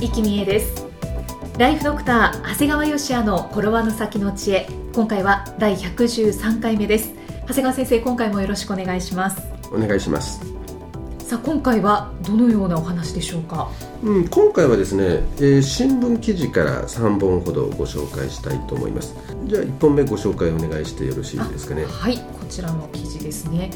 生きみえですライフドクター長谷川芳也の転ばぬ先の知恵今回は第113回目です長谷川先生今回もよろしくお願いしますお願いします。さあ今回はどのようなお話でしょうか？うん、今回はですね、えー新聞記事から3本ほどご紹介したいと思います。じゃあ1本目ご紹介お願いしてよろしいですかね？はいこちらの記事ですね、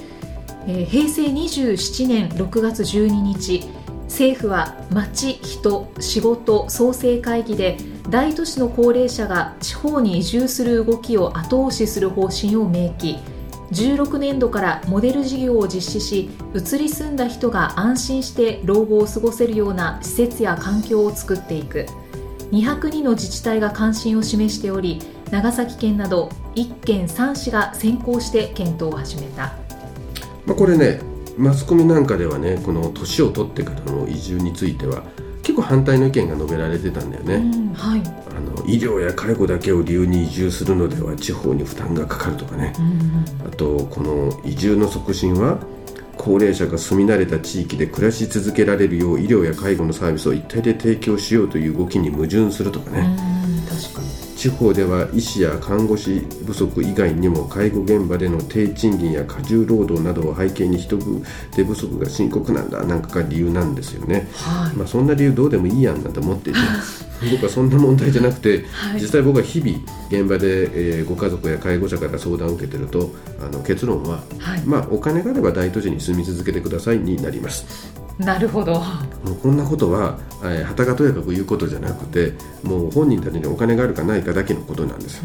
えー平成27年6月12日政府は町人仕事創生会議で大都市の高齢者が地方に移住する動きを後押しする方針を明記。16年度からモデル事業を実施し移り住んだ人が安心して老後を過ごせるような施設や環境を作っていく。202の自治体が関心を示しており長崎県など1県3市が先行して検討を始めた。ま、これね、マスコミなんかではね、この年を取ってからの移住については結構反対の意見が述べられてたんだよね。うんはいあの医療や介護だけを理由に移住するのでは地方に負担がかかるとかね。うんあとこの移住の促進は高齢者が住み慣れた地域で暮らし続けられるよう医療や介護のサービスを一体で提供しようという動きに矛盾するとかね、うん地方では医師や看護師不足以外にも介護現場での低賃金や過重労働などを背景に人手不足が深刻なんだなんかが理由なんですよね。はい、まあ、そんな理由どうでもいいやんなんて思っていて 僕はそんな問題じゃなくて、はい。実際僕は日々現場で、えーご家族や介護者から相談を受けてるとあの結論は、はい。まあ、お金があれば大都市に住み続けてくださいになります。なるほどもうこんなことはえたかとやかく言うことじゃなくてもう本人たちにお金があるかないかだけのことなんです。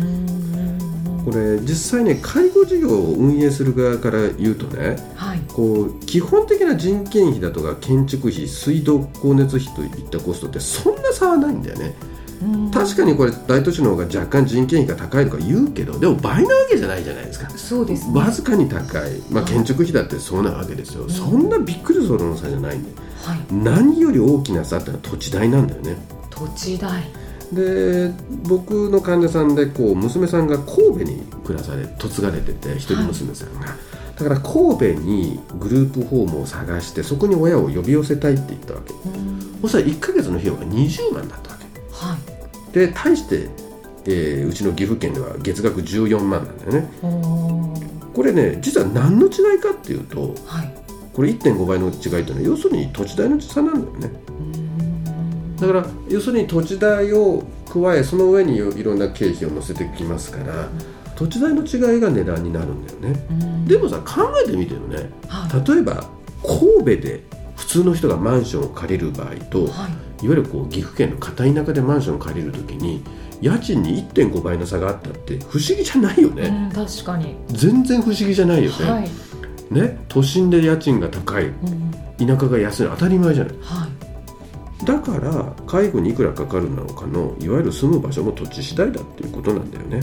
これ実際ね介護事業を運営する側から言うとねはい。こう基本的な人件費だとか建築費水道光熱費といったコストってそんな差はないんだよね。うん。確かにこれ大都市の方が若干人件費が高いとか言うけどでも倍なわけじゃないじゃないですか。そうですね。わずかに高い、まあ、建築費だってそうなわけですよ、そんなびっくりするの差じゃないんではい。何より大きな差ってのは土地代なんだよね。土地代。で僕の患者さんでこう娘さんが神戸に暮らされ嫁がれてて一人娘さんが、だから神戸にグループホームを探してそこに親を呼び寄せたいって言ったわけ。うん。そしたら1ヶ月の費用が20万だったわけ。はい。で対して、えーうちの岐阜県では月額14万なんだよね。これね実は何の違いかっていうとはいこれ1.5倍の違いっていうのは要するに土地代の差なんだよね。うんだから要するに土地代を加えその上にいろんな経費を乗せてきますから土地代の違いが値段になるんだよね。うん。でもさ考えてみてよね。はい。例えば神戸で普通の人がマンションを借りる場合とい。わはいゆるこう岐阜県の片田舎でマンションを借りるときに家賃に1.5倍の差があったって不思議じゃないよね、うん確かに。全然不思議じゃないよね,、はいね都心で家賃が高いうん田舎が安い当たり前じゃない。はい。だから介護にいくらかかるのかのいわゆる住む場所も土地次第だっていうことなんだよね、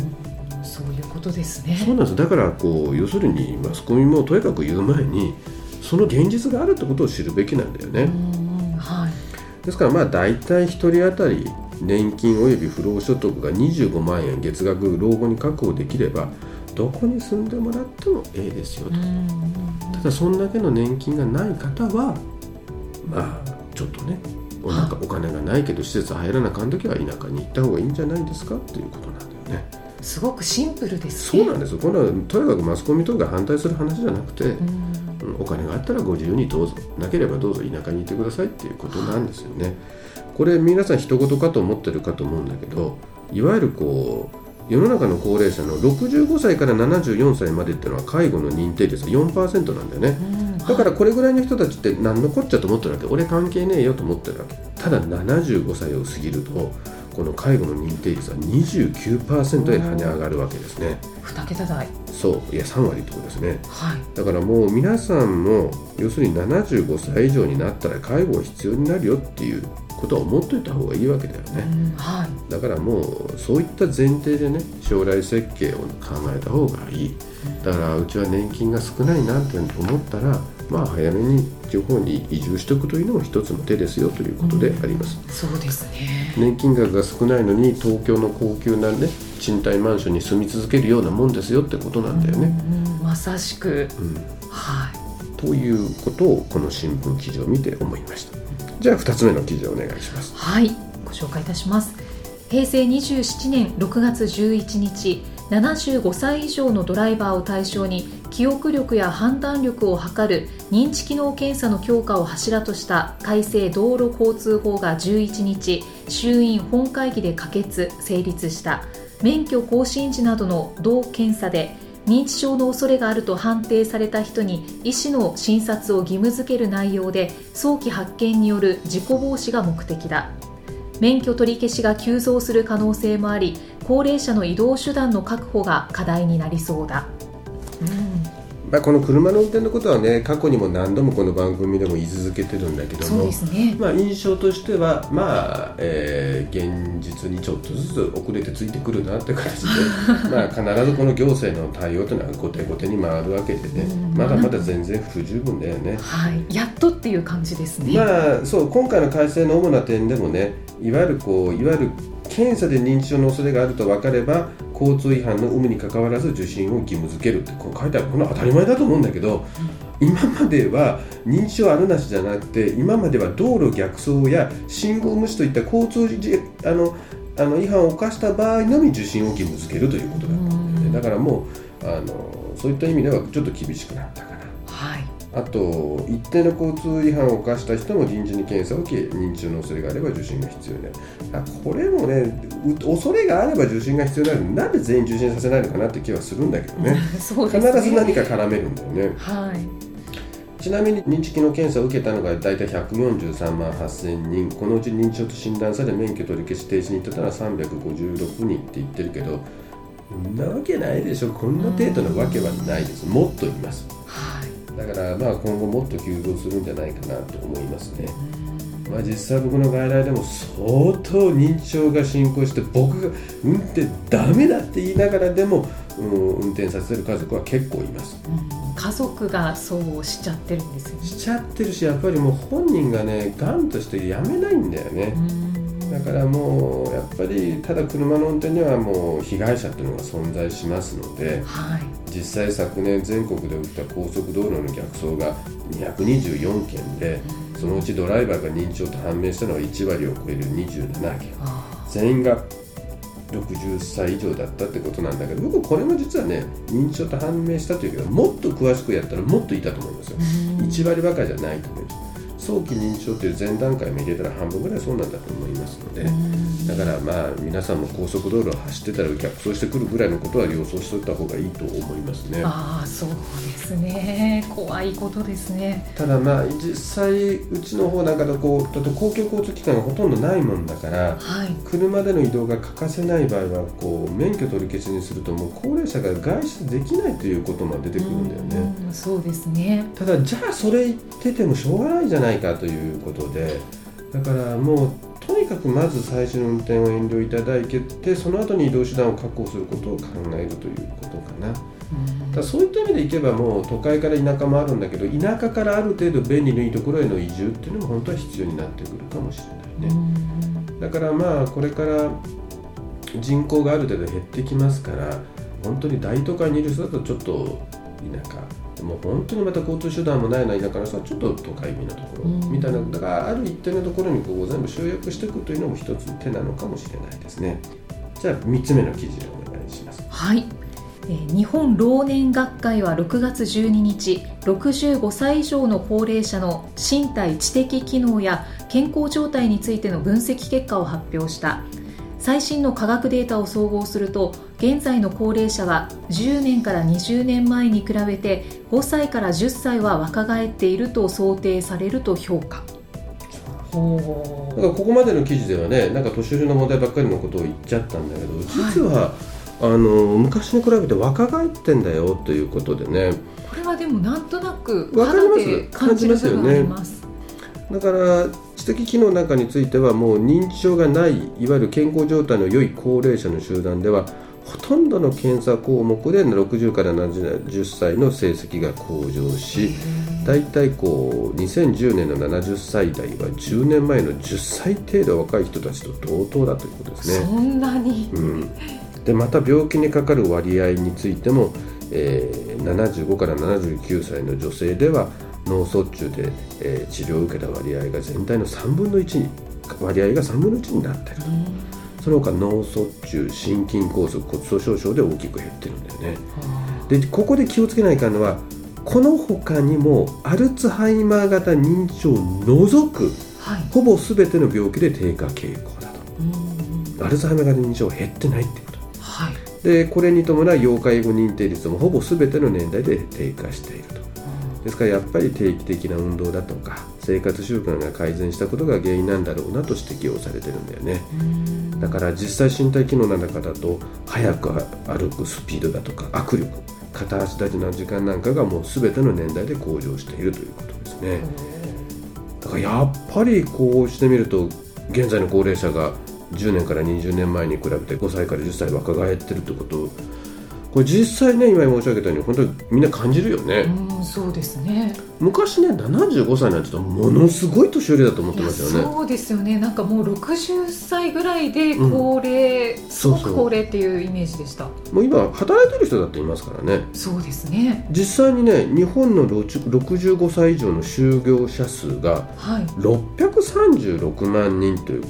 そういうことですね。そうなんです。だからこう要するにマスコミもとにかく言う前にその現実があるってことを知るべきなんだよね、うんはい。ですからまあ大体1人当たり年金及び不労所得が25万円月額老後に確保できればどこに住んでもらってもええですよと。うんただそんだけの年金がない方はまあちょっとねおなんかお金がないけど施設入らなあかん時は田舎に行った方がいいんじゃないですかっていうことなんだよね。すごくシンプルですね。そうなんです。よこれはとにかくマスコミとかが反対する話じゃなくて、うん。うんお金があったらご自由にどうぞなければどうぞ田舎にいてくださいっていうことなんですよねこれ皆さん人事かと思ってるかと思うんだけどいわゆるこう世の中の高齢者の65歳から74歳までっていうのは介護の認定率は4%なんだよね。うん。だからこれぐらいの人たちって何のこっちゃと思ってるわけ？俺関係ねえよと思ってるわけ。ただ75歳を過ぎるとこの介護の認定率は29%へ跳ね上がるわけですね。2桁台。そう。いや3割ってことですね。はい。だからもう皆さんも要するに75歳以上になったら介護が必要になるよっていうことは思っといた方がいいわけだようねんはい。だからもうそういった前提でね将来設計を考えた方がいい。だからうちは年金が少ないなって思ったらまあ早めに地方に移住しておくというのも一つの手ですよということであります。そうですね。年金額が少ないのに東京の高級なね賃貸マンションに住み続けるようなもんですよってことなんだよね。うんうんまさしく。うん、はい。ということをこの新聞記事を見て思いました。じゃあ2つ目の記事をお願いします。はいご紹介いたします平成27年6月11日75歳以上のドライバーを対象に記憶力や判断力を測る認知機能検査の強化を柱とした改正道路交通法が11日衆院本会議で可決成立した免許更新時などの同検査で認知症の恐れがあると判定された人に医師の診察を義務付ける内容で早期発見による事故防止が目的だ。免許取り消しが急増する可能性もあり高齢者の移動手段の確保が課題になりそうだ、まあ、この車の運転のことはね過去にも何度もこの番組でも言い続けてるんだけどもね。まあ、印象としては、まあえー現実にちょっとずつ遅れてついてくるなって形で まあ必ずこの行政の対応というのは後手後手に回るわけでねうん。まだまだ全然不十分だよね。はい。やっとっていう感じですね、まあそう今回の改正の主な点でもねいわゆるこういわゆる検査で認知症の恐れがあると分かれば交通違反の有無にかかわらず受診を義務付けるってこう書いてあるこれは当たり前だと思うんだけど、今までは認知症あるなしじゃなくて今までは道路逆走や信号無視といった交通じあのあの違反を犯した場合のみ受診を義務付けるということだったんだよね。うん。だからもうあのそういった意味ではちょっと厳しくなったかな。はいあと一定の交通違反を犯した人も臨時に検査を受け認知症の恐れがあれば受診が必要になる。あこれもねう恐れがあれば受診が必要になるなんで全員受診させないのかなって気はするんだけどね。ね。必ず何か絡めるんだよね。はい。ちなみに認知機能検査を受けたのが大体143万8000人。このうち認知症と診断され免許取り消し停止に至ったのは356人って言ってるけどんなわけないでしょ。こんな程度のわけはないです。もっといます。はいだからまあ今後もっと急増するんじゃないかなと思いますね。まあ、実際僕の外来でも相当認知症が進行して僕が運転ダメだって言いながらでも、うん、運転させる家族は結構います。うん。家族がそうしちゃってるんですよね。しちゃってるしやっぱりもう本人がねがんとしてやめないんだよね。うん。だからもうやっぱりただ車の運転にはもう被害者っていうのが存在しますのではい実際昨年全国で起きた高速道路の逆走が224件でそのうちドライバーが認知症と判明したのは1割を超える27件。あ全員が60歳以上だったってことなんだけど僕これも実はね認知症と判明したというけどもっと詳しくやったらもっといたと思いますよ。ーうん。1割ばかりじゃないと思います早期認知症という前段階も入れたら半分ぐらいそうなんだと思いますのでうん。だからまあ皆さんも高速道路を走ってたら逆走してくるぐらいのことは了承しといた方がいいと思いますね。ああそうですね。怖いことですね。ただまあ実際うちの方なんかだとこうだと公共交通機関がほとんどないもんだからはい。車での移動が欠かせない場合はこう免許取り消しにするともう高齢者が外出できないということも出てくるんだよね。うんそうですね。ただじゃあそれ言っててもしょうがないじゃないかということでだからもうとにかくまず最初の運転を遠慮いただいてその後に移動手段を確保することを考えるということかな。うんだそういった意味でいけばもう都会から田舎もあるんだけど田舎からある程度便利のいいところへの移住っていうのも本当は必要になってくるかもしれないね。うんだからまあこれから人口がある程度減ってきますから本当に大都会にいる人だとちょっと田舎もう本当にまた交通手段もないような田舎の人はちょっと都会美なところうん。みたいなだからある一定のところにこう全部集約していくというのも一つの手なのかもしれないですね。じゃあ3つ目の記事をお願いします。はい、えー日本老年学会は6月12日65歳以上の高齢者の身体知的機能や健康状態についての分析結果を発表した。最新の科学データを総合すると現在の高齢者は10年から20年前に比べて5歳から10歳は若返っていると想定されると評価。ほだからここまでの記事ではねなんか年寄りの問題ばっかりのことを言っちゃったんだけど実は、あの昔に比べて若返ってんだよということでね。これはでもなんとなく肌で感じる部分あります。だから知的機能なんかについてはもう認知症がないいわゆる健康状態の良い高齢者の集団ではほとんどの検査項目で60から70歳の成績が向上し大体こう2010年の70歳代は10年前の10歳程度若い人たちと同等だということですね。そんなに。うん、でまた病気にかかる割合についても、えー75から79歳の女性では脳卒中で、えー治療を受けた割合が全体の3分の1に割合が3分の1になっているとその他脳卒中心筋梗塞骨粗しょう症で大きく減ってるんだよね。でここで気をつけないかんのはこの他にもアルツハイマー型認知症を除くはい。ほぼ全ての病気で低下傾向だと。うんアルツハイマー型認知症は減ってないってこと。はい。でこれに伴う要介護認定率もほぼ全ての年代で低下していると。ですからやっぱり定期的な運動だとか生活習慣が改善したことが原因なんだろうなと指摘をされてるんだよねうんだから実際身体機能の中だと速く歩くスピードだとか握力片足立ちの時間なんかがもう全ての年代で向上しているということですね。だからやっぱりこうしてみると現在の高齢者が10年から20年前に比べて5歳から10歳若返ってるってことこれ実際ね今申し上げたように本当にみんな感じるよね、うんそうですね。昔ね75歳なんてものすごい年寄りだと思ってましたよね。そうですよね。なんかもう60歳ぐらいで高齢、すごそうそう。く高齢っていうイメージでした。もう今働いてる人だっていますからね。そうですね。実際にね日本の65歳以上の就業者数がはい。636万人という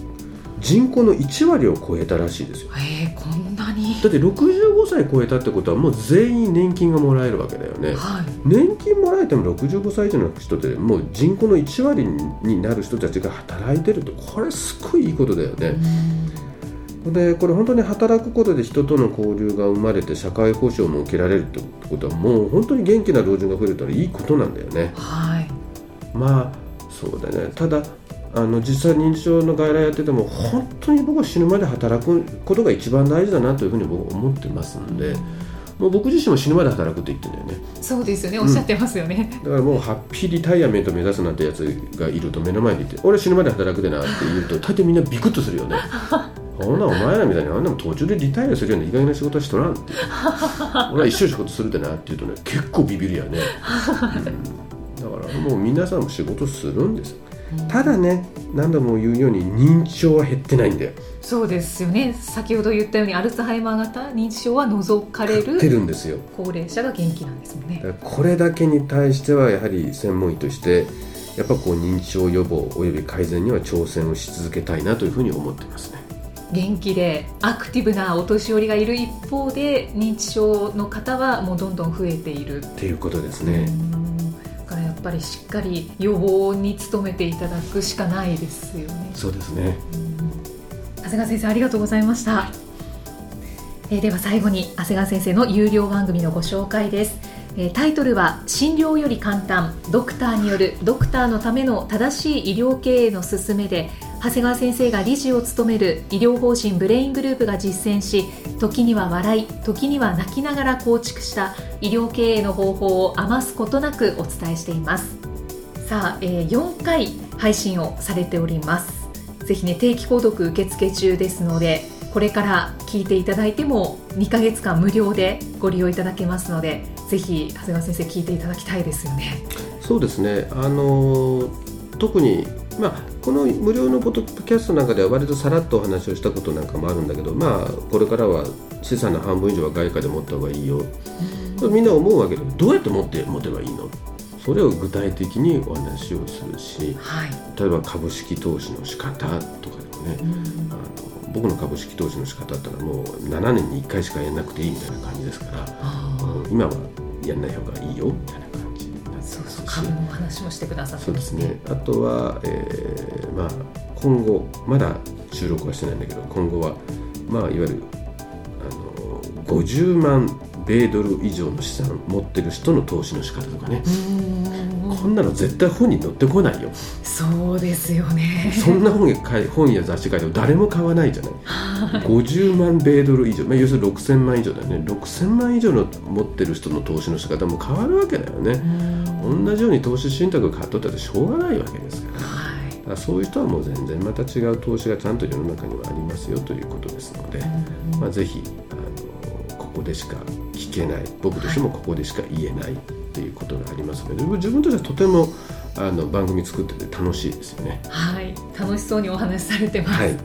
人口の1割を超えたらしいですよ。えー、こんなに？だって65歳超えたってことはもう全員年金がもらえるわけだよね。はい。年金もらえても65歳以上の人でもう人口の1割になる人たちが働いてると。これすごいいいことだよね。でこれ本当に働くことで人との交流が生まれて社会保障も受けられるってことはもう本当に元気な老人が増えるといいことなんだよね。はい。まあそうだね。ただあの実際認知症の外来やってても本当に僕は死ぬまで働くことが一番大事だなというふうに僕は思ってますんでもう僕自身も死ぬまで働くって言ってるんだよね。そうですよねおっしゃってますよね、だからもうハッピーリタイアメント目指すなんてやつがいると目の前にいて俺死ぬまで働くでなって言うと大抵みんなビクッとするよね。そんなお前らみたいにあんなも途中でリタイアするようないい加減な仕事はしとらんって。俺は一生仕事するでなって言うとね結構ビビるよね、うん、だからもう皆さんも仕事するんですただね何度も言うように認知症は減ってないんだよ。そうですよね。先ほど言ったようにアルツハイマー型認知症は除かれ減ってるるんですよ。高齢者が元気なんですもんね。だからこれだけに対してはやはり専門医としてやっぱこう認知症予防および改善には挑戦をし続けたいなというふうに思ってますね。元気でアクティブなお年寄りがいる一方で認知症の方はもうどんどん増えている。っていうことですうね。ぱりしっかり予防に努めていただくしかないですよね。そうですね。長谷川先生ありがとうございました、えーでは最後に長谷川先生の有料番組のご紹介です、えータイトルは診療より簡単。ドクターによるドクターのための正しい医療経営の勧めで長谷川先生が理事を務める医療法人ブレイングループが実践し時には笑い時には泣きながら構築した医療経営の方法を余すことなくお伝えしています。さあ、えー4回配信をされております。ぜひね定期購読受付中ですのでこれから聞いていただいても2ヶ月間無料でご利用いただけますのでぜひ長谷川先生聞いていただきたいですよね。そうですね。あの特にまあこの無料のポッドキャストなんかでは割とさらっとお話をしたことなんかもあるんだけど、まあこれからは資産の半分以上は外貨で持った方がいいよ。みんな思うわけでどうやって持って持てばいいの？それを具体的にお話をするし、はい、例えば株式投資の仕方とかでもね。あの僕の株式投資の仕方ってのはもう7年に1回しかやらなくていいみたいな感じですから、うん今はやんない方がいいよみたいな感じお話もしてくださって。そうですね。あとは、えーまあ、今後まだ収録はしてないんだけど今後は、まあ、いわゆるあの50万米ドル以上の資産持ってる人の投資の仕方とかね。うんこんなの絶対本に載ってこないよ。そうですよね。そんな本や本や雑誌書いても誰も買わないじゃない。はい。50万米ドル以上、まあ、要するに6000万以上だよね。6000万以上の持ってる人の投資の仕方も変わるわけだよね。うん同じように投資信託買っとったってしょうがないわけですからだはい。からそういう人はもう全然また違う投資がちゃんと世の中にはありますよということですので、まあ、ぜひあのここでしか聞けない僕としてもここでしか言えないっていうことがありますので自分としてはとてもあの番組作ってて楽しいですよね。はい、楽しそうにお話しされてます。はい、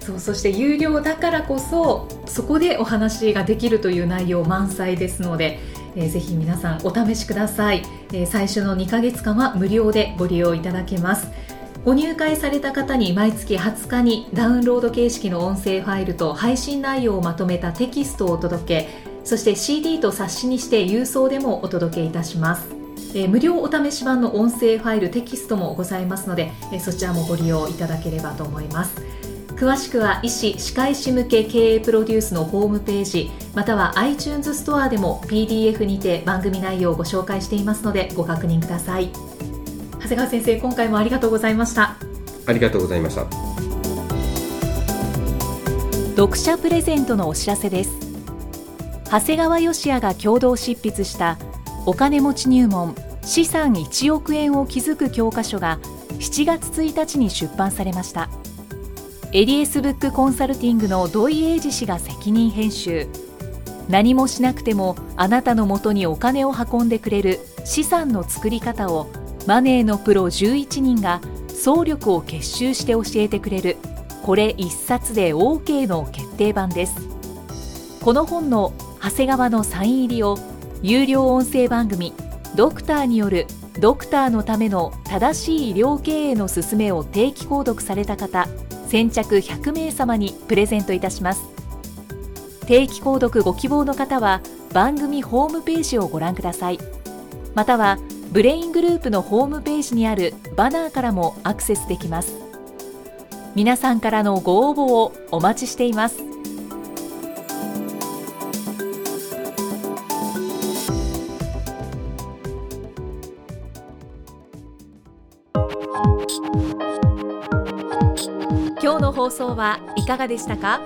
そうそして有料だからこそそこでお話ができるという内容満載ですので、えーぜひ皆さんお試しください、えー最初の2ヶ月間は無料でご利用いただけます。ご入会された方に毎月20日にダウンロード形式の音声ファイルと配信内容をまとめたテキストをお届けそして CD と冊子にして郵送でもお届けいたします。えー無料お試し版の音声ファイルテキストもございますので、えーそちらもご利用いただければと思います。詳しくは医師・歯科医師向け経営プロデュースのホームページまたは iTunes ストアでも PDF にて番組内容をご紹介していますのでご確認ください。長谷川先生今回もありがとうございました。ありがとうございました。読者プレゼントのお知らせです。長谷川義也が共同執筆したお金持ち入門資産1億円を築く教科書が7月1日に出版されましたエリエスブックコンサルティングの土井英二氏が責任編集。何もしなくてもあなたのもとにお金を運んでくれる資産の作り方をマネーのプロ11人が総力を結集して教えてくれるこれ一冊で OK の決定版です。この本の長谷川のサイン入りを有料音声番組ドクターによるドクターのための正しい医療経営の勧めを定期購読された方。先着100名様にプレゼントいたします。定期購読ご希望の方は番組ホームページをご覧ください。またはブレイングループのホームページにあるバナーからもアクセスできます。皆さんからのご応募をお待ちしています。放送はいかがでしたか？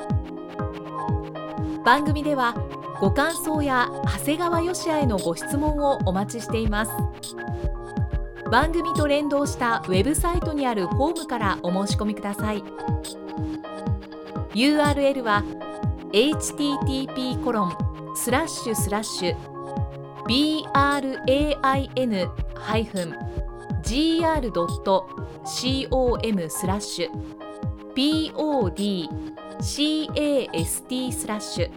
番組ではご感想や長谷川義也へのご質問をお待ちしています。番組と連動したウェブサイトにあるフォームからお申し込みください。URL は http コロンスラッシュスラッシュ brain-gr.com スラッシュ podcast スラッシュ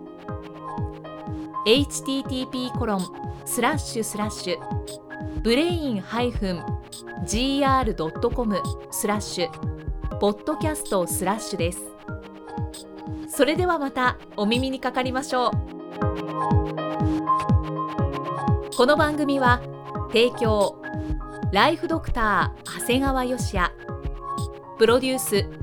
http コロンスラッシュスラッシュブレインハイフン -gr.com スラッシュポッドキャストスラッシュです。それではまたお耳にかかりましょう。この番組は提供ライフドクター長谷川義也プロデュース